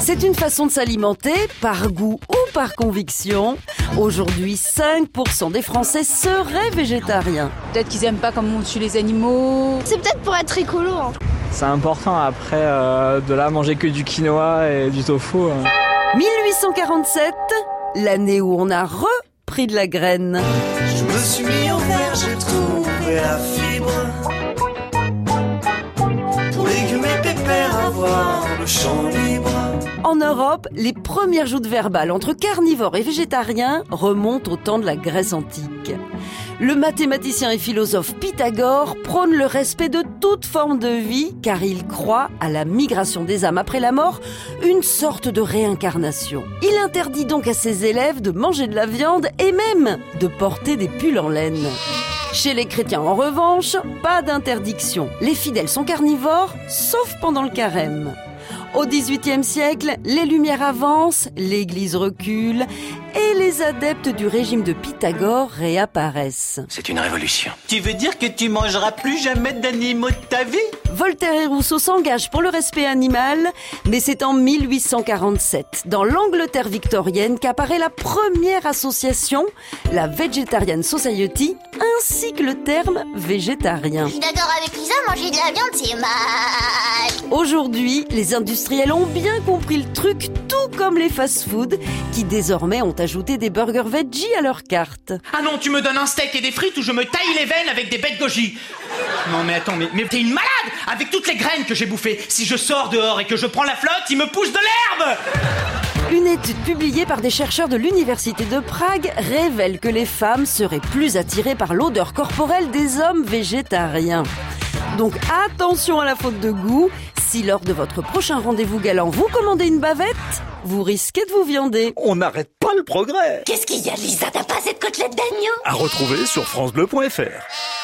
C'est une façon de s'alimenter, par goût ou par conviction. Aujourd'hui, 5% des Français seraient végétariens. Peut-être qu'ils aiment pas comme on tue les animaux. C'est peut-être pour être écolo. Hein. C'est important après euh, de là manger que du quinoa et du tofu. 1847, l'année où on a repris de la graine. Je me suis mis au vert, j'ai trouvé la fibre. Europe, les premières joutes verbales entre carnivores et végétariens remontent au temps de la Grèce antique. Le mathématicien et philosophe Pythagore prône le respect de toute forme de vie car il croit à la migration des âmes après la mort, une sorte de réincarnation. Il interdit donc à ses élèves de manger de la viande et même de porter des pulls en laine. Chez les chrétiens, en revanche, pas d'interdiction. Les fidèles sont carnivores, sauf pendant le carême. Au XVIIIe siècle, les Lumières avancent, l'Église recule et les adeptes du régime de Pythagore réapparaissent. C'est une révolution. Tu veux dire que tu mangeras plus jamais d'animaux de ta vie? Voltaire et Rousseau s'engagent pour le respect animal, mais c'est en 1847, dans l'Angleterre victorienne, qu'apparaît la première association, la Vegetarian Society, ainsi que le terme végétarien. Je suis d'accord avec Lisa, manger de la viande c'est mal. Aujourd'hui, les industriels ont bien compris le truc, tout comme les fast-foods, qui désormais ont ajouté des burgers veggie à leur carte. Ah non, tu me donnes un steak et des frites ou je me taille les veines avec des bêtes goji. Non mais attends, mais, mais t'es une malade Avec toutes les graines que j'ai bouffées, si je sors dehors et que je prends la flotte, il me pousse de l'herbe Une étude publiée par des chercheurs de l'Université de Prague révèle que les femmes seraient plus attirées par l'odeur corporelle des hommes végétariens. Donc attention à la faute de goût. Si lors de votre prochain rendez-vous galant vous commandez une bavette, vous risquez de vous viander. On n'arrête pas le progrès. Qu'est-ce qu'il y a Lisa? T'as pas cette côtelette d'agneau? À retrouver sur francebleu.fr.